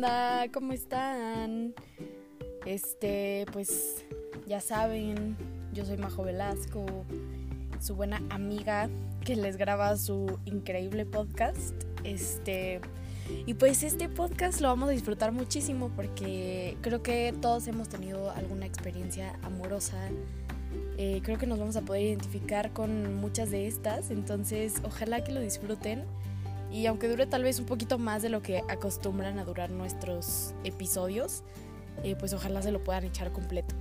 onda? ¿Cómo están? Este, pues ya saben, yo soy Majo Velasco, su buena amiga que les graba su increíble podcast. Este, y pues este podcast lo vamos a disfrutar muchísimo porque creo que todos hemos tenido alguna experiencia amorosa. Eh, creo que nos vamos a poder identificar con muchas de estas, entonces ojalá que lo disfruten. Y aunque dure tal vez un poquito más de lo que acostumbran a durar nuestros episodios, eh, pues ojalá se lo puedan echar completo.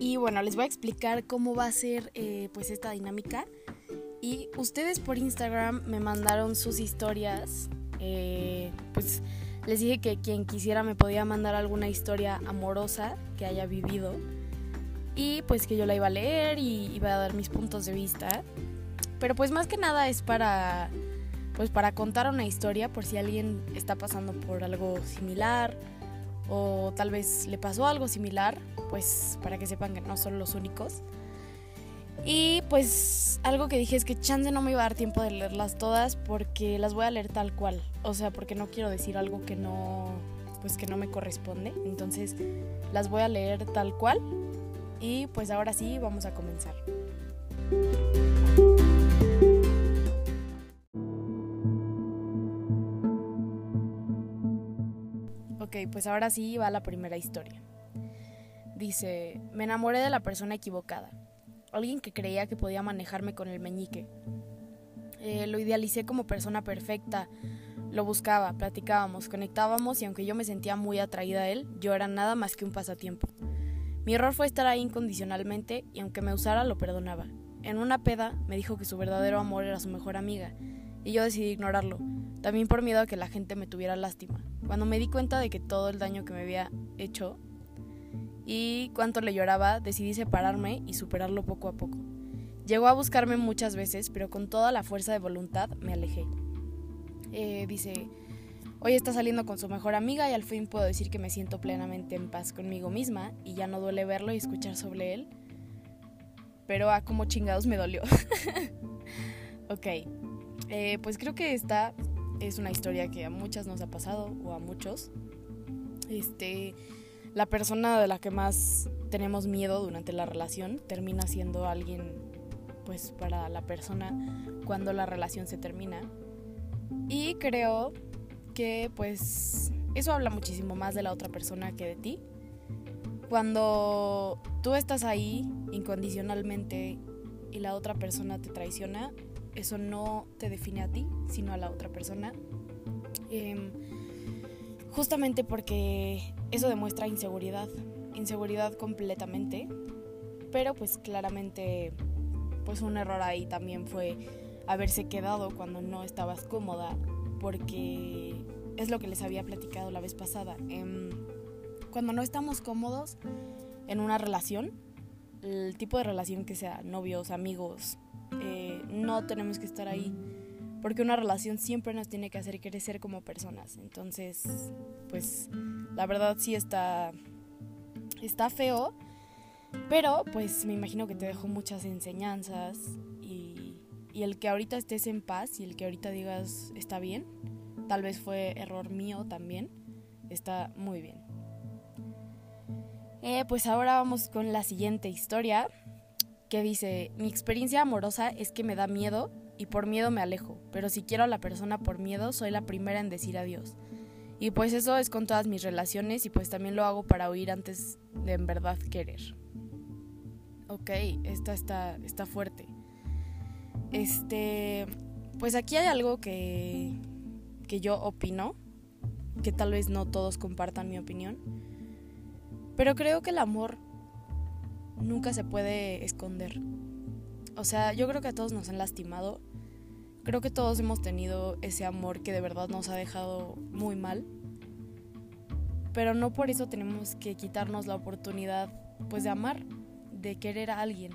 Y bueno, les voy a explicar cómo va a ser eh, pues esta dinámica. Y ustedes por Instagram me mandaron sus historias. Eh, pues les dije que quien quisiera me podía mandar alguna historia amorosa que haya vivido y pues que yo la iba a leer y iba a dar mis puntos de vista. Pero pues más que nada es para pues para contar una historia por si alguien está pasando por algo similar o tal vez le pasó algo similar, pues para que sepan que no son los únicos. Y pues algo que dije es que chance no me iba a dar tiempo de leerlas todas porque las voy a leer tal cual. O sea, porque no quiero decir algo que no pues que no me corresponde. Entonces las voy a leer tal cual. Y pues ahora sí vamos a comenzar. Ok, pues ahora sí va la primera historia. Dice, me enamoré de la persona equivocada alguien que creía que podía manejarme con el meñique. Eh, lo idealicé como persona perfecta, lo buscaba, platicábamos, conectábamos y aunque yo me sentía muy atraída a él, yo era nada más que un pasatiempo. Mi error fue estar ahí incondicionalmente y aunque me usara lo perdonaba. En una peda me dijo que su verdadero amor era su mejor amiga y yo decidí ignorarlo, también por miedo a que la gente me tuviera lástima. Cuando me di cuenta de que todo el daño que me había hecho y cuanto le lloraba, decidí separarme y superarlo poco a poco. Llegó a buscarme muchas veces, pero con toda la fuerza de voluntad me alejé. Eh, dice, hoy está saliendo con su mejor amiga y al fin puedo decir que me siento plenamente en paz conmigo misma y ya no duele verlo y escuchar sobre él. Pero a como chingados me dolió. ok, eh, pues creo que esta es una historia que a muchas nos ha pasado o a muchos. Este la persona de la que más tenemos miedo durante la relación termina siendo alguien, pues, para la persona cuando la relación se termina. Y creo que, pues, eso habla muchísimo más de la otra persona que de ti. Cuando tú estás ahí incondicionalmente y la otra persona te traiciona, eso no te define a ti, sino a la otra persona. Em, justamente porque eso demuestra inseguridad, inseguridad completamente, pero pues claramente pues un error ahí también fue haberse quedado cuando no estabas cómoda, porque es lo que les había platicado la vez pasada. Em, cuando no estamos cómodos en una relación, el tipo de relación que sea, novios, amigos, eh, no tenemos que estar ahí porque una relación siempre nos tiene que hacer crecer como personas. Entonces, pues la verdad sí está está feo, pero pues me imagino que te dejó muchas enseñanzas y, el que ahorita estés en paz y el que ahorita digas está bien, tal vez fue error mío también, está muy bien. Eh, pues ahora vamos con la siguiente historia que dice, mi experiencia amorosa es que me da miedo y por miedo me alejo, pero si quiero a la persona por miedo, soy la primera en decir adiós. Y pues eso es con todas mis relaciones y pues también lo hago para oír antes de en verdad querer. Ok, esta está, está fuerte. Este, pues aquí hay algo que, que yo opino, que tal vez no todos compartan mi opinión, pero creo que el amor nunca se puede esconder. O sea, yo creo que a todos nos han lastimado. Creo que todos hemos tenido ese amor que de verdad nos ha dejado muy mal. Pero no por eso tenemos que quitarnos la oportunidad pues de amar, de querer a alguien.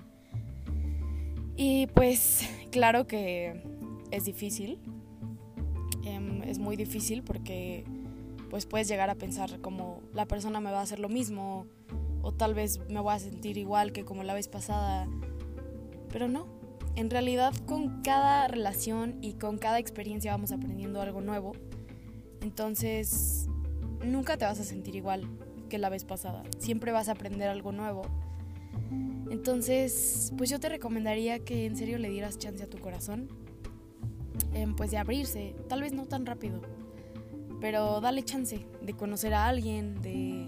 Y pues claro que es difícil. Em, es muy difícil porque pues puedes llegar a pensar como la persona me va a hacer lo mismo o tal vez me voy a sentir igual que como la vez pasada Pero no, en realidad con cada relación y con cada experiencia vamos aprendiendo algo nuevo. Entonces, nunca te vas a sentir igual que la vez pasada. Siempre vas a aprender algo nuevo. Entonces, pues yo te recomendaría que en serio le dieras chance a tu corazón. Em, pues de abrirse, tal vez no tan rápido, pero dale chance de conocer a alguien, de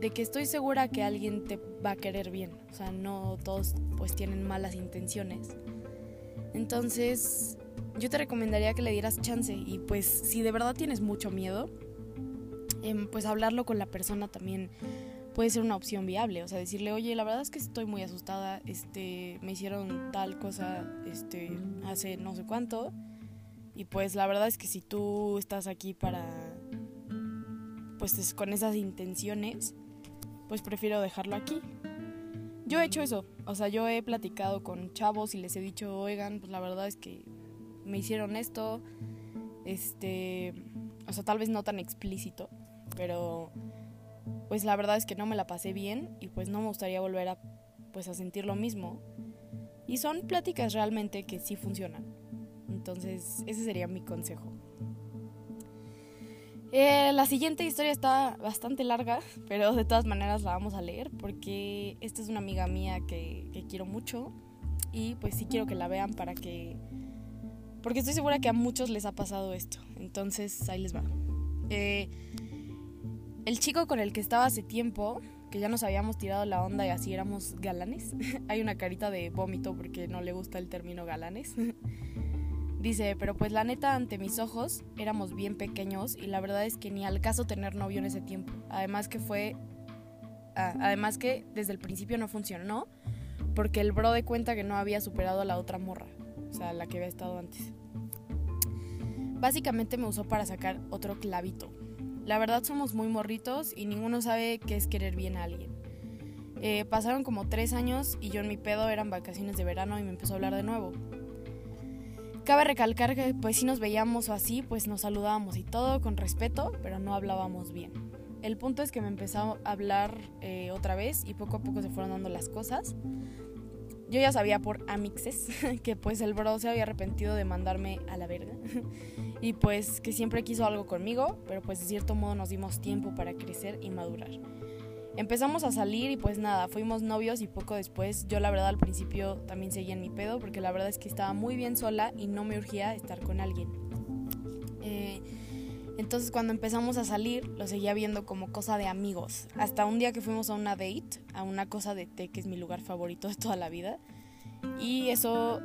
de que estoy segura que alguien te va a querer bien. O sea, no todos pues tienen malas intenciones. Entonces, yo te recomendaría que le dieras chance y pues si de verdad tienes mucho miedo, em, pues hablarlo con la persona también puede ser una opción viable. O sea, decirle, oye, la verdad es que estoy muy asustada, este, me hicieron tal cosa, este, hace no sé cuánto. Y pues la verdad es que si tú estás aquí para, pues con esas intenciones, pues prefiero dejarlo aquí. Yo he hecho eso, o sea, yo he platicado con chavos y les he dicho, oigan, pues la verdad es que me hicieron esto, este, o sea, tal vez no tan explícito, pero pues la verdad es que no me la pasé bien y pues no me gustaría volver a, pues a sentir lo mismo. Y son pláticas realmente que sí funcionan. Entonces, ese sería mi consejo. Eh, la siguiente historia está bastante larga, pero de todas maneras la vamos a leer porque esta es una amiga mía que, quiero mucho y pues sí quiero que la vean para que... Porque estoy segura que a muchos les ha pasado esto. Entonces ahí les va. Eh, el chico con el que estaba hace tiempo, que ya nos habíamos tirado la onda y así éramos galanes. Hay una carita de vómito porque no le gusta el término galanes. Dice, pero pues la neta ante mis ojos éramos bien pequeños y la verdad es que ni al caso tener novio en ese tiempo. Además que fue... Ah, además que desde el principio no funcionó porque el bro de cuenta que no había superado a la otra morra, o sea, la que había estado antes. Básicamente me usó para sacar otro clavito. La verdad somos muy morritos y ninguno sabe qué es querer bien a alguien. Eh, pasaron como tres años y yo en mi pedo eran vacaciones de verano y me empezó a hablar de nuevo. Cabe recalcar que pues si nos veíamos así, pues nos saludábamos y todo con respeto, pero no hablábamos bien. El punto es que me empezó a hablar eh, otra vez y poco a poco se fueron dando las cosas. Yo ya sabía por amixes que pues el bro se había arrepentido de mandarme a la verga y pues que siempre quiso algo conmigo, pero pues de cierto modo nos dimos tiempo para crecer y madurar. Empezamos a salir y pues nada, fuimos novios y poco después yo la verdad al principio también seguía en mi pedo porque la verdad es que estaba muy bien sola y no me urgía estar con alguien. Eh, entonces cuando empezamos a salir lo seguía viendo como cosa de amigos. Hasta un día que fuimos a una date, a una cosa de té que es mi lugar favorito de toda la vida. Y eso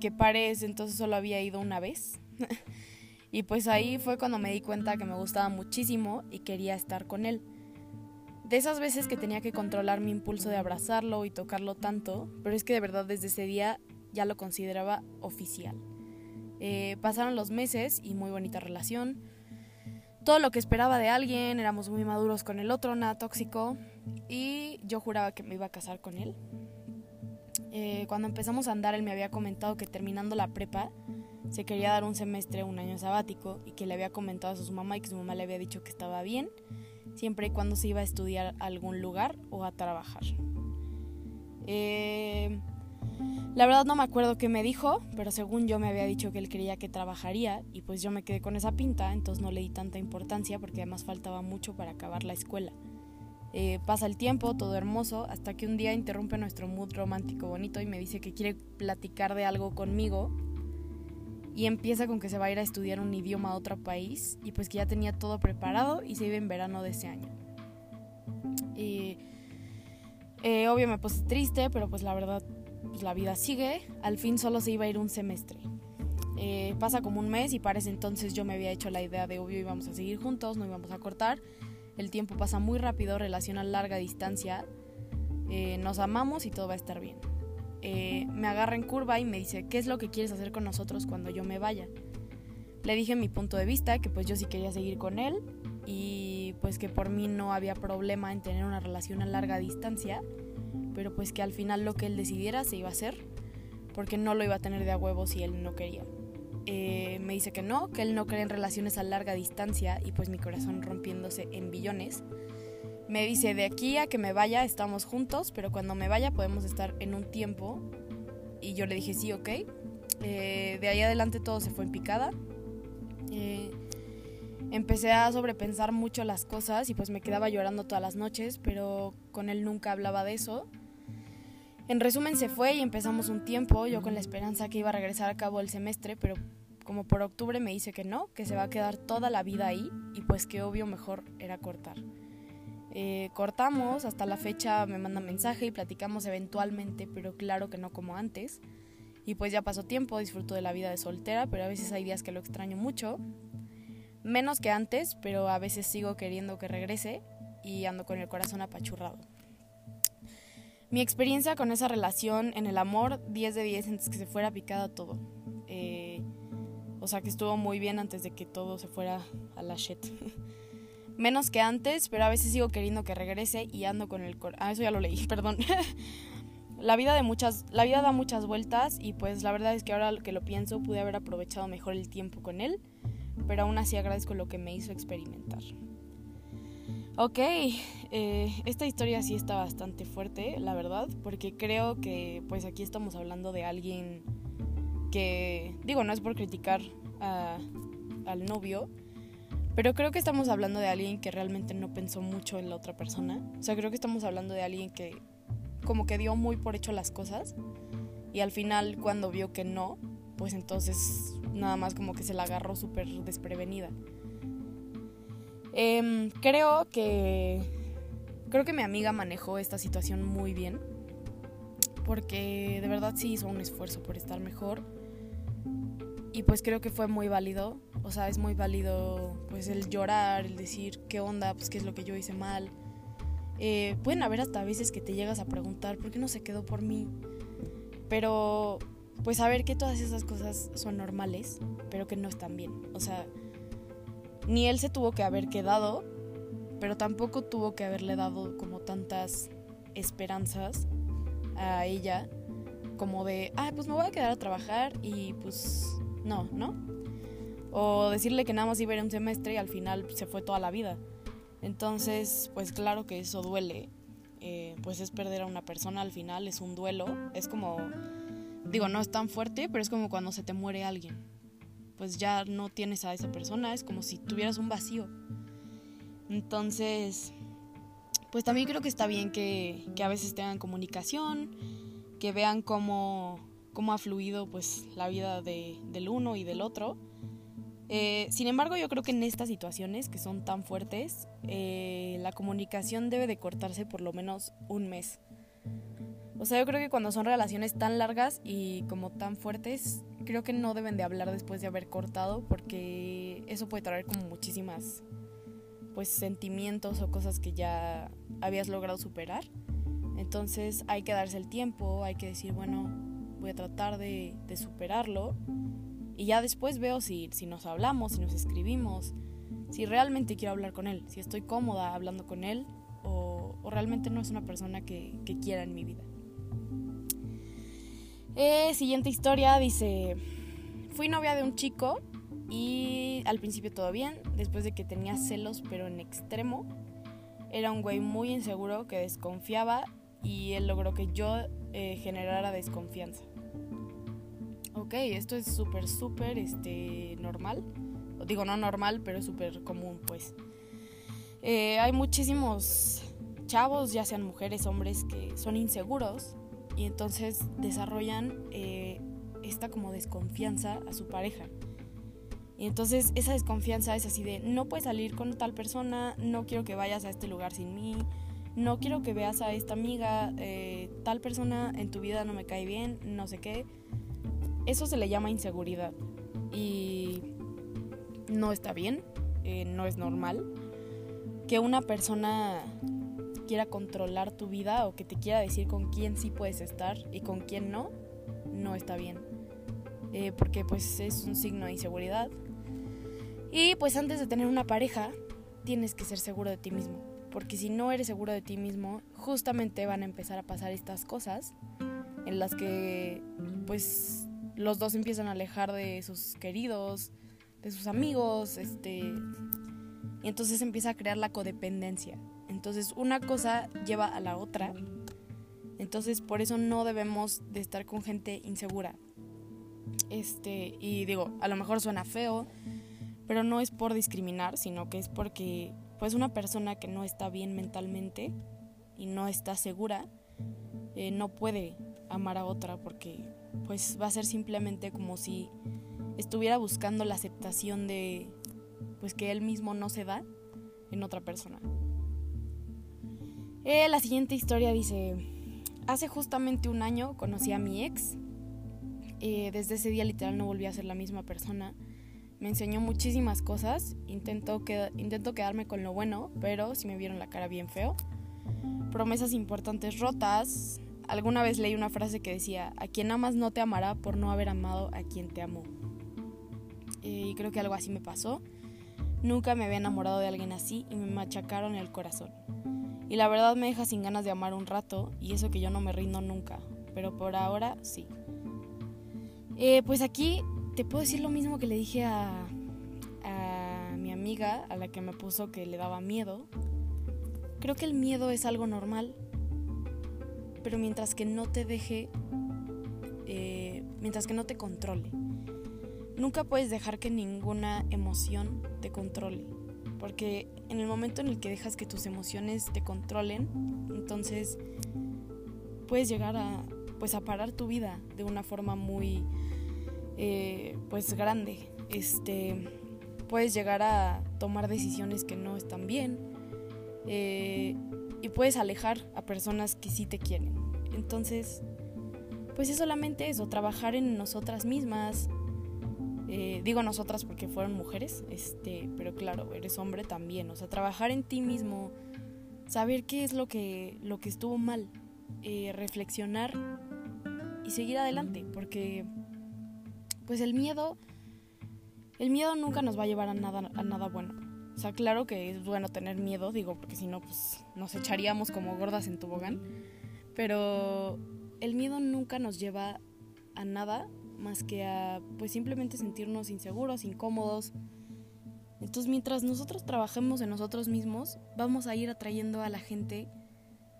que parece entonces solo había ido una vez. y pues ahí fue cuando me di cuenta que me gustaba muchísimo y quería estar con él. De esas veces que tenía que controlar mi impulso de abrazarlo y tocarlo tanto, pero es que de verdad desde ese día ya lo consideraba oficial. Eh, pasaron los meses y muy bonita relación. Todo lo que esperaba de alguien, éramos muy maduros con el otro, nada tóxico, y yo juraba que me iba a casar con él. Eh, cuando empezamos a andar, él me había comentado que terminando la prepa se quería dar un semestre, un año sabático, y que le había comentado a su mamá y que su mamá le había dicho que estaba bien siempre y cuando se iba a estudiar a algún lugar o a trabajar. Eh, la verdad no me acuerdo qué me dijo, pero según yo me había dicho que él quería que trabajaría y pues yo me quedé con esa pinta, entonces no le di tanta importancia porque además faltaba mucho para acabar la escuela. Eh, pasa el tiempo, todo hermoso, hasta que un día interrumpe nuestro mood romántico bonito y me dice que quiere platicar de algo conmigo y empieza con que se va a ir a estudiar un idioma a otro país y pues que ya tenía todo preparado y se iba en verano de ese año. Y eh, obvio me puse triste, pero pues la verdad pues la vida sigue. Al fin solo se iba a ir un semestre. Eh, pasa como un mes y para ese entonces yo me había hecho la idea de obvio íbamos a seguir juntos, no íbamos a cortar. El tiempo pasa muy rápido, relación a larga distancia. Eh, nos amamos y todo va a estar bien. Eh, me agarra en curva y me dice, ¿qué es lo que quieres hacer con nosotros cuando yo me vaya? Le dije mi punto de vista, que pues yo sí quería seguir con él y pues que por mí no había problema en tener una relación a larga distancia, pero pues que al final lo que él decidiera se iba a hacer, porque no lo iba a tener de a huevo si él no quería. Eh, me dice que no, que él no cree en relaciones a larga distancia y pues mi corazón rompiéndose en billones. Me dice, de aquí a que me vaya estamos juntos, pero cuando me vaya podemos estar en un tiempo. Y yo le dije, sí, ok. Eh, de ahí adelante todo se fue en picada. Eh, empecé a sobrepensar mucho las cosas y pues me quedaba llorando todas las noches, pero con él nunca hablaba de eso. En resumen se fue y empezamos un tiempo, yo con la esperanza que iba a regresar a cabo el semestre, pero como por octubre me dice que no, que se va a quedar toda la vida ahí y pues que obvio mejor era cortar. Eh, cortamos, hasta la fecha me manda mensaje y platicamos eventualmente, pero claro que no como antes. Y pues ya pasó tiempo, disfruto de la vida de soltera, pero a veces hay días que lo extraño mucho. Menos que antes, pero a veces sigo queriendo que regrese y ando con el corazón apachurrado. Mi experiencia con esa relación en el amor, 10 de 10 antes que se fuera picada todo. Eh, o sea que estuvo muy bien antes de que todo se fuera a la shit. Menos que antes, pero a veces sigo queriendo que regrese y ando con el corazón... Ah, eso ya lo leí, perdón. la vida de muchas la vida da muchas vueltas y pues la verdad es que ahora que lo pienso pude haber aprovechado mejor el tiempo con él, pero aún así agradezco lo que me hizo experimentar. Ok, eh, esta historia sí está bastante fuerte, la verdad, porque creo que pues aquí estamos hablando de alguien que, digo, no es por criticar al novio, pero creo que estamos hablando de alguien que realmente no pensó mucho en la otra persona. O sea, creo que estamos hablando de alguien que como que dio muy por hecho las cosas y al final cuando vio que no, pues entonces nada más como que se la agarró súper desprevenida. Em, creo que. Creo que mi amiga manejó esta situación muy bien. Porque de verdad sí hizo un esfuerzo por estar mejor. Y pues creo que fue muy válido. O sea, es muy válido pues el llorar, el decir qué onda, pues qué es lo que yo hice mal. Eh, pueden haber hasta veces que te llegas a preguntar por qué no se quedó por mí. Pero pues saber que todas esas cosas son normales, pero que no están bien. O sea, ni él se tuvo que haber quedado, pero tampoco tuvo que haberle dado como tantas esperanzas a ella, como de, ah, pues me voy a quedar a trabajar y pues no, ¿no? O decirle que nada más iba a ir un semestre y al final se fue toda la vida. Entonces, pues claro que eso duele, eh, pues es perder a una persona al final, es un duelo, es como, digo, no es tan fuerte, pero es como cuando se te muere alguien pues ya no tienes a esa persona, es como si tuvieras un vacío. Entonces, pues también creo que está bien que, a veces tengan comunicación, que vean cómo, cómo ha fluido pues la vida del uno y del otro. Eh, sin embargo, yo creo que en estas situaciones que son tan fuertes, eh, la comunicación debe de cortarse por lo menos un mes. O sea, yo creo que cuando son relaciones tan largas y como tan fuertes, creo que no deben de hablar después de haber cortado porque eso puede traer como muchísimas pues sentimientos o cosas que ya habías logrado superar. Entonces hay que darse el tiempo, hay que decir, bueno, voy a tratar de, superarlo y ya después veo si, nos hablamos, si nos escribimos, si realmente quiero hablar con él, si estoy cómoda hablando con él o, realmente no es una persona que, que quiera en mi vida. Eh, siguiente historia dice, fui novia de un chico y al principio todo bien, después de que tenía celos pero en extremo. Era un güey muy inseguro que desconfiaba y él logró que yo eh, generara desconfianza. Ok, esto es súper, súper este, normal. Digo, no normal, pero súper común, pues. Eh, hay muchísimos chavos, ya sean mujeres, hombres, que son inseguros y entonces desarrollan eh, esta como desconfianza a su pareja. Y entonces esa desconfianza es así de, no puedes salir con tal persona, no quiero que vayas a este lugar sin mí, no quiero que veas a esta amiga, eh, tal persona en tu vida no me cae bien, no sé qué. Eso se le llama inseguridad y no está bien, eh, no es normal. Que una persona quiera controlar tu vida o que te quiera decir con quién sí puedes estar y con quién no, no está bien. Eh, porque pues es un signo de inseguridad. Y pues antes de tener una pareja, tienes que ser seguro de ti mismo. Porque si no eres seguro de ti mismo, justamente van a empezar a pasar estas cosas en las que pues los dos empiezan a alejar de sus queridos, de sus amigos, este y entonces empieza a crear la codependencia Entonces una cosa lleva a la otra. Entonces por eso no debemos de estar con gente insegura. Este, y digo, a lo mejor suena feo, pero no es por discriminar, sino que es porque pues una persona que no está bien mentalmente y no está segura eh, no puede amar a otra porque pues va a ser simplemente como si estuviera buscando la aceptación de pues que él mismo no se da en otra persona. Eh, la siguiente historia dice, hace justamente un año conocí a mi ex, eh, desde ese día literal no volví a ser la misma persona, me enseñó muchísimas cosas, intento, que, intento quedarme con lo bueno, pero si me vieron la cara bien feo, promesas importantes rotas, alguna vez leí una frase que decía, a quien amas no te amará por no haber amado a quien te amó. Y creo que algo así me pasó. Nunca me había enamorado de alguien así y me machacaron el corazón. Y la verdad me deja sin ganas de amar un rato y eso que yo no me rindo nunca, pero por ahora sí. Eh, pues aquí te puedo decir lo mismo que le dije a, a mi amiga, a la que me puso que le daba miedo. Creo que el miedo es algo normal, pero mientras que no te deje, eh, mientras que no te controle. Nunca puedes dejar que ninguna emoción te controle, porque en el momento en el que dejas que tus emociones te controlen, entonces puedes llegar a, pues, a parar tu vida de una forma muy, eh, pues, grande. Este, puedes llegar a tomar decisiones que no están bien. Eh, y puedes alejar a personas que sí te quieren. Entonces, pues es solamente eso, trabajar en nosotras mismas. Eh, digo nosotras porque fueron mujeres, este, pero claro, eres hombre también. O sea, trabajar en ti mismo, saber qué es lo que, lo que estuvo mal, eh, reflexionar y seguir adelante, porque pues el miedo, el miedo nunca nos va a llevar a nada, a nada bueno. O sea, claro que es bueno tener miedo, digo, porque si no, pues nos echaríamos como gordas en tobogán. Pero el miedo nunca nos lleva a nada más que a, pues simplemente sentirnos inseguros, incómodos. Entonces, mientras nosotros trabajemos en nosotros mismos, vamos a ir atrayendo a la gente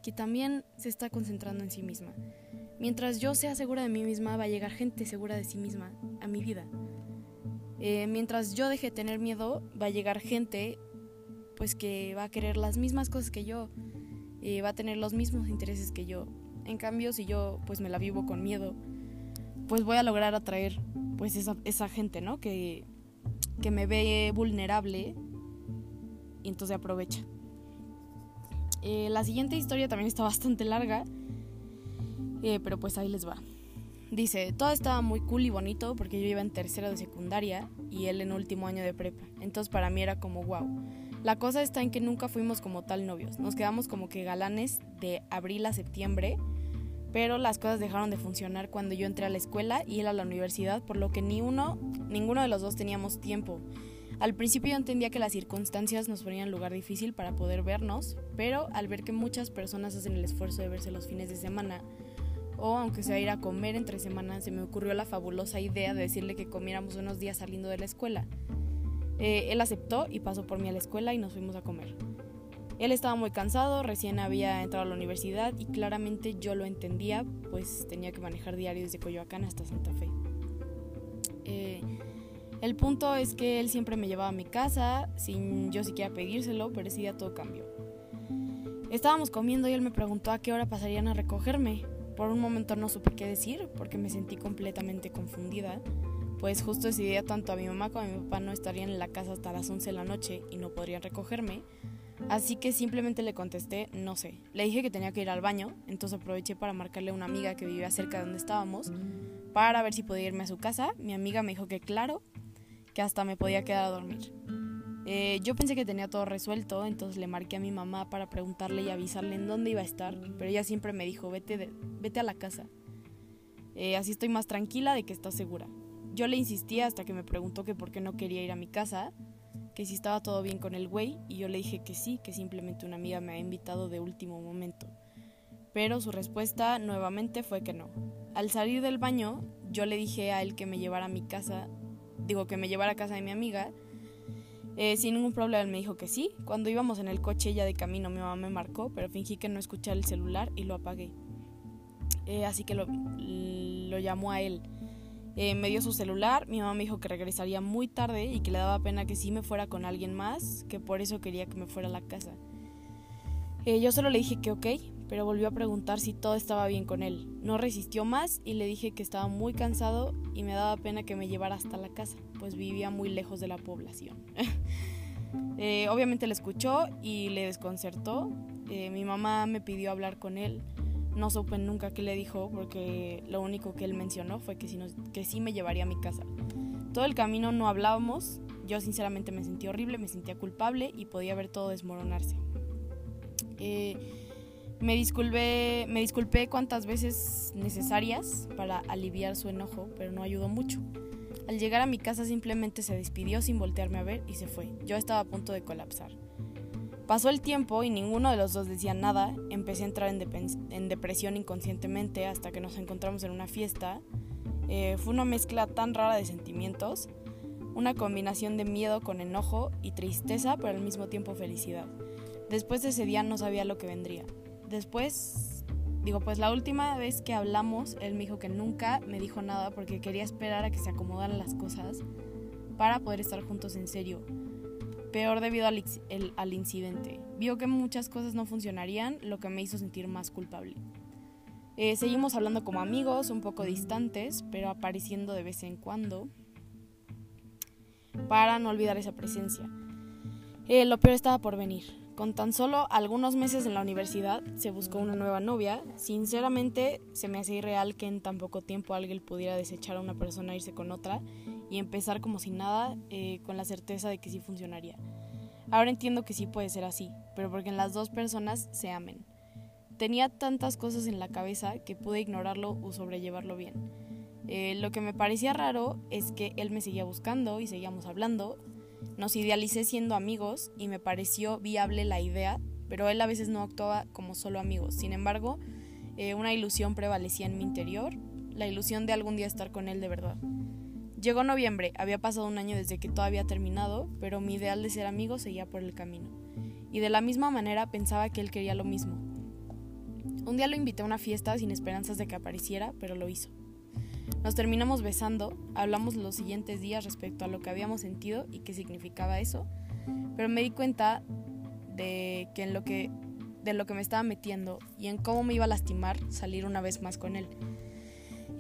que también se está concentrando en sí misma. Mientras yo sea segura de mí misma, va a llegar gente segura de sí misma a mi vida. Eh, mientras yo deje de tener miedo, va a llegar gente pues que va a querer las mismas cosas que yo, eh, va a tener los mismos intereses que yo. En cambio, si yo pues me la vivo con miedo, pues voy a lograr atraer pues esa, esa gente, ¿no? Que, que me ve vulnerable y entonces aprovecha. Eh, la siguiente historia también está bastante larga, pero pues ahí les va. Dice, todo estaba muy cool y bonito porque yo iba en tercero de secundaria y él en último año de prepa. Entonces para mí era como wow. La cosa está en que nunca fuimos como tal novios. Nos quedamos como que galanes de abril a septiembre, pero las cosas dejaron de funcionar cuando yo entré a la escuela y él a la universidad, por lo que ni uno, ninguno de los dos teníamos tiempo. Al principio yo entendía que las circunstancias nos ponían lugar difícil para poder vernos, pero al ver que muchas personas hacen el esfuerzo de verse los fines de semana, o aunque sea ir a comer entre semanas, se me ocurrió la fabulosa idea de decirle que comiéramos unos días saliendo de la escuela. Eh, él aceptó y pasó por mí a la escuela y nos fuimos a comer. Él estaba muy cansado, recién había entrado a la universidad y claramente yo lo entendía, pues tenía que manejar diario desde Coyoacán hasta Santa Fe. Eh, el punto es que él siempre me llevaba a mi casa sin yo siquiera pedírselo, pero ese día todo cambió. Estábamos comiendo y él me preguntó a qué hora pasarían a recogerme. Por un momento no supe qué decir porque me sentí completamente confundida, pues justo ese tanto a mi mamá como a mi papá no estarían en la casa hasta las 11 de la noche y no podrían recogerme, así que simplemente le contesté no sé. Le dije que tenía que ir al baño, entonces aproveché para marcarle a una amiga que vivía cerca de donde estábamos para ver si podía irme a su casa. Mi amiga me dijo que claro, que hasta me podía quedar a dormir. Eh, yo pensé que tenía todo resuelto, entonces le marqué a mi mamá para preguntarle y avisarle en dónde iba a estar, pero ella siempre me dijo, vete, vete a la casa. Eh, así estoy más tranquila de que estás segura. Yo le insistí hasta que me preguntó que por qué no quería ir a mi casa, que si estaba todo bien con el güey, y yo le dije que sí, que simplemente una amiga me ha invitado de último momento. Pero su respuesta nuevamente fue que no. Al salir del baño, yo le dije a él que me llevara a mi casa, digo que me llevara a casa de mi amiga, Eh, sin ningún problema me dijo que sí. Cuando íbamos en el coche ya de camino mi mamá me marcó, pero fingí que no escuchaba el celular y lo apagué. Eh, así que lo, llamó a él. Eh, me dio su celular, mi mamá me dijo que regresaría muy tarde y que le daba pena que sí me fuera con alguien más, que por eso quería que me fuera a la casa. yo solo le dije que ok, pero volvió a preguntar si todo estaba bien con él. No resistió más y le dije que estaba muy cansado y me daba pena que me llevara hasta la casa, pues vivía muy lejos de la población. Eh, obviamente le escuchó y le desconcertó. Eh, mi mamá me pidió hablar con él. No supe nunca qué le dijo porque lo único que él mencionó fue que, sí me llevaría a mi casa. Todo el camino no hablábamos. Yo sinceramente me sentí horrible, me sentía culpable y podía ver todo desmoronarse. Eh, me disculpé, me disculpé cuantas veces necesarias para aliviar su enojo, pero no ayudó mucho. Al llegar a mi casa simplemente se despidió sin voltearme a ver y se fue. Yo estaba a punto de colapsar. Pasó el tiempo y ninguno de los dos decía nada. Empecé a entrar en, depresión inconscientemente hasta que nos encontramos en una fiesta. Eh, fue una mezcla tan rara de sentimientos, una combinación de miedo con enojo y tristeza, pero al mismo tiempo felicidad. Después de ese día no sabía lo que vendría. Después, digo, pues la última vez que hablamos, él me dijo que nunca me dijo nada porque quería esperar a que se acomodaran las cosas para poder estar juntos en serio. Peor debido al, al incidente. Vio que muchas cosas no funcionarían, lo que me hizo sentir más culpable. Eh, seguimos hablando como amigos, un poco distantes, pero apareciendo de vez en cuando, para no olvidar esa presencia. Eh, lo peor estaba por venir. Con tan solo algunos meses en la universidad se buscó una nueva novia. Sinceramente se me hace irreal que en tan poco tiempo alguien pudiera desechar a una persona e irse con otra y empezar como si nada eh, con la certeza de que sí funcionaría. Ahora entiendo que sí puede ser así, pero porque las dos personas se amen. Tenía tantas cosas en la cabeza que pude ignorarlo o sobrellevarlo bien. Eh, lo que me parecía raro es que él me seguía buscando y seguíamos hablando, nos idealicé siendo amigos y me pareció viable la idea, pero él a veces no actuaba como solo amigos. Sin embargo, eh, una ilusión prevalecía en mi interior, la ilusión de algún día estar con él de verdad. Llegó noviembre, había pasado un año desde que todo había terminado, pero mi ideal de ser amigo seguía por el camino. Y de la misma manera pensaba que él quería lo mismo. Un día lo invité a una fiesta sin esperanzas de que apareciera, pero lo hizo. Nos terminamos besando, hablamos los siguientes días respecto a lo que habíamos sentido y qué significaba eso, pero me di cuenta de que en lo que de lo que me estaba metiendo y en cómo me iba a lastimar salir una vez más con él.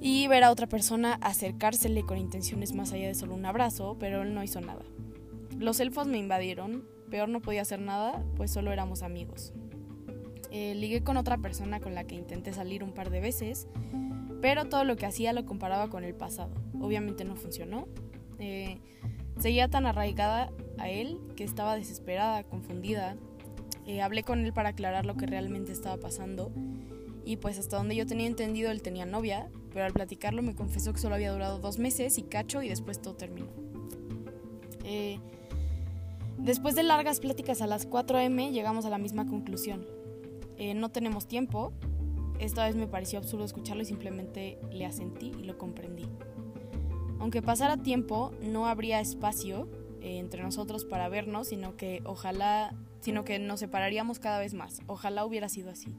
Y ver a otra persona acercársele con intenciones más allá de solo un abrazo, pero él no hizo nada. Los elfos me invadieron, peor no podía hacer nada, pues solo éramos amigos. Eh, ligué con otra persona con la que intenté salir un par de veces, pero todo lo que hacía lo comparaba con el pasado. Obviamente no funcionó. Eh, seguía tan arraigada a él que estaba desesperada, confundida. Eh, hablé con él para aclarar lo que realmente estaba pasando y pues hasta donde yo tenía entendido él tenía novia, pero al platicarlo me confesó que solo había durado dos meses y cacho y después todo terminó. Eh, después de largas pláticas a las 4 m llegamos a la misma conclusión. no tenemos tiempo, esta vez me pareció absurdo escucharlo y simplemente le asentí y lo comprendí. Aunque pasara tiempo, no habría espacio eh, entre nosotros para vernos, sino que ojalá, sino que nos separaríamos cada vez más. Ojalá hubiera sido así.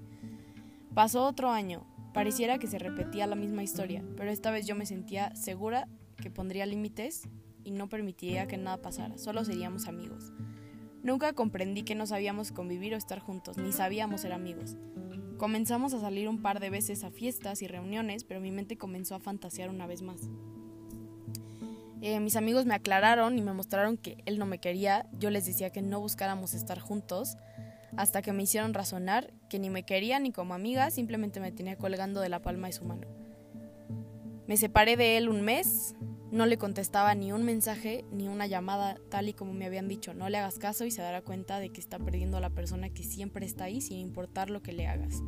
Pasó otro año. Pareciera que se repetía la misma historia, pero esta vez yo me sentía segura que pondría límites y no permitiría que nada pasara. Solo seríamos amigos. Nunca comprendí que no sabíamos convivir o estar juntos, ni sabíamos ser amigos. Comenzamos a salir un par de veces a fiestas y reuniones, pero mi mente comenzó a fantasear una vez más. Eh, mis amigos me aclararon y me mostraron que él no me quería. Yo les decía que no buscáramos estar juntos, hasta que me hicieron razonar que ni me quería ni como amiga, simplemente me tenía colgando de la palma de su mano. Me separé de él un mes, no le contestaba ni un mensaje ni una llamada tal y como me habían dicho. No le hagas caso y se dará cuenta de que está perdiendo a la persona que siempre está ahí sin importar lo que le hagas.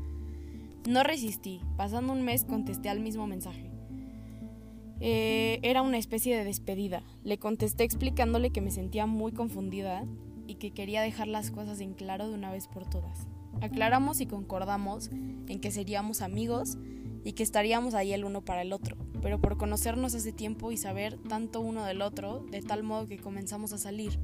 No resistí. Pasando un mes contesté al mismo mensaje. Eh, era una especie de despedida. Le contesté explicándole que me sentía muy confundida y que quería dejar las cosas en claro de una vez por todas. Aclaramos y concordamos en que seríamos amigos y que estaríamos ahí el uno para el otro, pero por conocernos hace tiempo y saber tanto uno del otro, de tal modo que comenzamos a salir.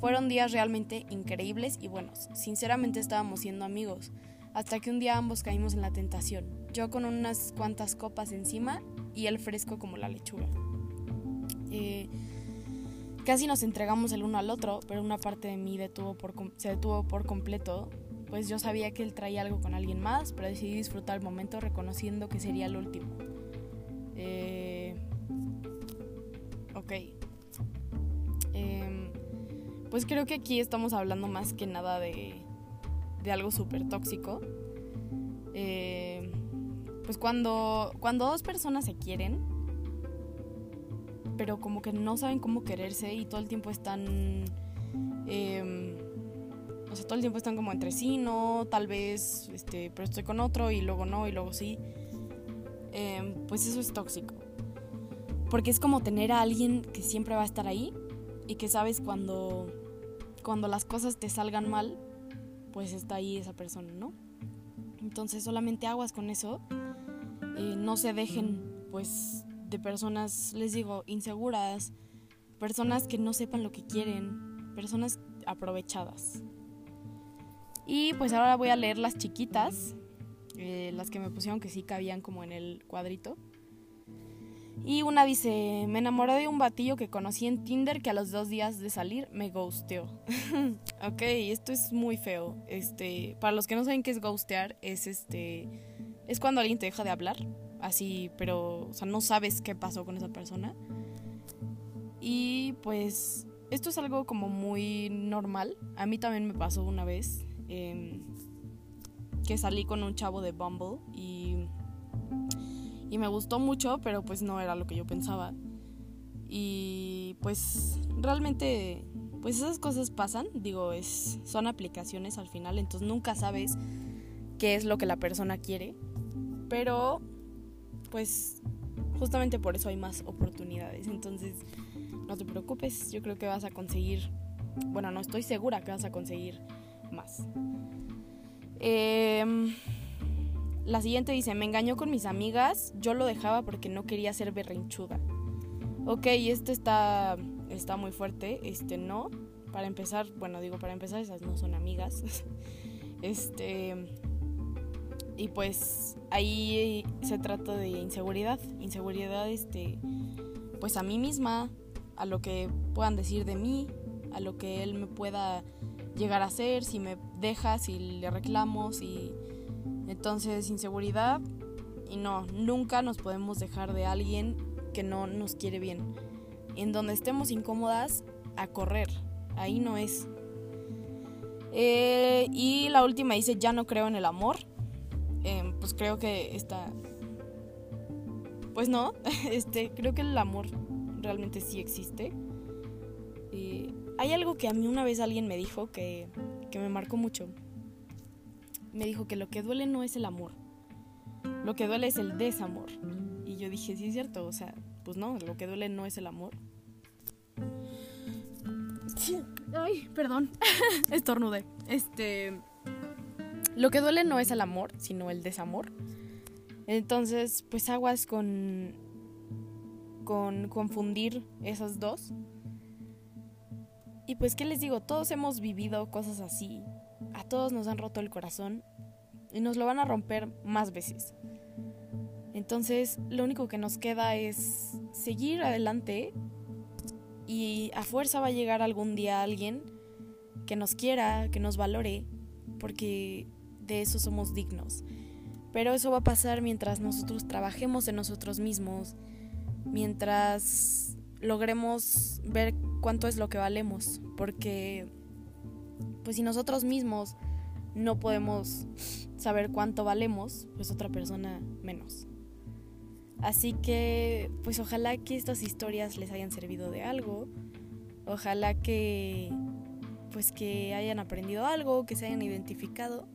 Fueron días realmente increíbles y buenos. Sinceramente estábamos siendo amigos, hasta que un día ambos caímos en la tentación. Yo con unas cuantas copas encima y él fresco como la lechuga. Eh, casi nos entregamos el uno al otro, pero una parte de mí se detuvo por completo, pues yo sabía que él traía algo con alguien más, pero decidí disfrutar el momento reconociendo que sería el último. Eh, ok. Em, pues creo que aquí estamos hablando más que nada de, de algo súper tóxico. Eh, pues cuando, cuando dos personas se quieren, pero como que no saben cómo quererse y todo el tiempo están... Em, o sea, todo el tiempo están como entre sí, no, tal vez, este, pero estoy con otro y luego no y luego sí. Em, pues eso es tóxico. Porque es como tener a alguien que siempre va a estar ahí y que sabes cuando, cuando las cosas te salgan mal, pues está ahí esa persona, ¿no? Entonces solamente aguas con eso eh, no se dejen pues de personas, les digo, inseguras, personas que no sepan lo que quieren, personas aprovechadas. Y pues ahora voy a leer las chiquitas, eh, las que me pusieron que sí cabían como en el cuadrito. Y una dice, me enamoré de un batillo que conocí en Tinder que a los dos días de salir me ghosteó. ok, esto es muy feo. Este, para los que no saben qué es ghostear, es este es cuando alguien te deja de hablar, así, pero, o sea, no sabes qué pasó con esa persona. Y pues esto es algo como muy normal. A mí también me pasó una vez em, que salí con un chavo de Bumble y, y me gustó mucho, pero pues no era lo que yo pensaba. Y pues realmente, pues esas cosas pasan, digo, es, son aplicaciones al final, entonces nunca sabes qué es lo que la persona quiere. Pero, pues, justamente por eso hay más oportunidades. Entonces, no te preocupes, yo creo que vas a conseguir, bueno, no estoy segura que vas a conseguir más. Em, la siguiente dice, me engañó con mis amigas, yo lo dejaba porque no quería ser berrinchuda. Ok, esto está, está muy fuerte, este no. Para empezar, bueno, digo, para empezar, esas no son amigas. este, y pues ahí se trata de inseguridad, inseguridad este pues a mí misma, a lo que puedan decir de mí, a lo que él me pueda llegar a hacer, si me deja, si le reclamo, si entonces inseguridad y no, nunca nos podemos dejar de alguien que no nos quiere bien. En donde estemos incómodas, a correr, ahí no es. Eh, y la última dice, ya no creo en el amor. Em, pues creo que está... Pues no, este, creo que el amor realmente sí existe. Hay algo que a mí una vez alguien me dijo que, que me marcó mucho. Me dijo que lo que duele no es el amor, lo que duele es el desamor. Y yo dije, sí es cierto, o sea, pues no, lo que duele no es el amor. Ay, perdón, estornudé. Este, lo que duele no es el amor, sino el desamor. Entonces, pues aguas con con confundir esas dos. Y pues, ¿qué les digo? Todos hemos vivido cosas así. A todos nos han roto el corazón y nos lo van a romper más veces. Entonces, lo único que nos queda es seguir adelante y a fuerza va a llegar algún día alguien que nos quiera, que nos valore, porque de eso somos dignos. Pero eso va a pasar mientras nosotros trabajemos en nosotros mismos, mientras logremos ver cuánto es lo que valemos, porque pues si nosotros mismos no podemos saber cuánto valemos, pues otra persona menos. Así que pues ojalá que estas historias les hayan servido de algo. Ojalá que pues que hayan aprendido algo, que se hayan identificado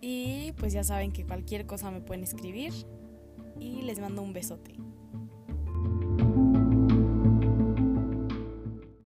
y pues ya saben que cualquier cosa me pueden escribir y les mando un besote.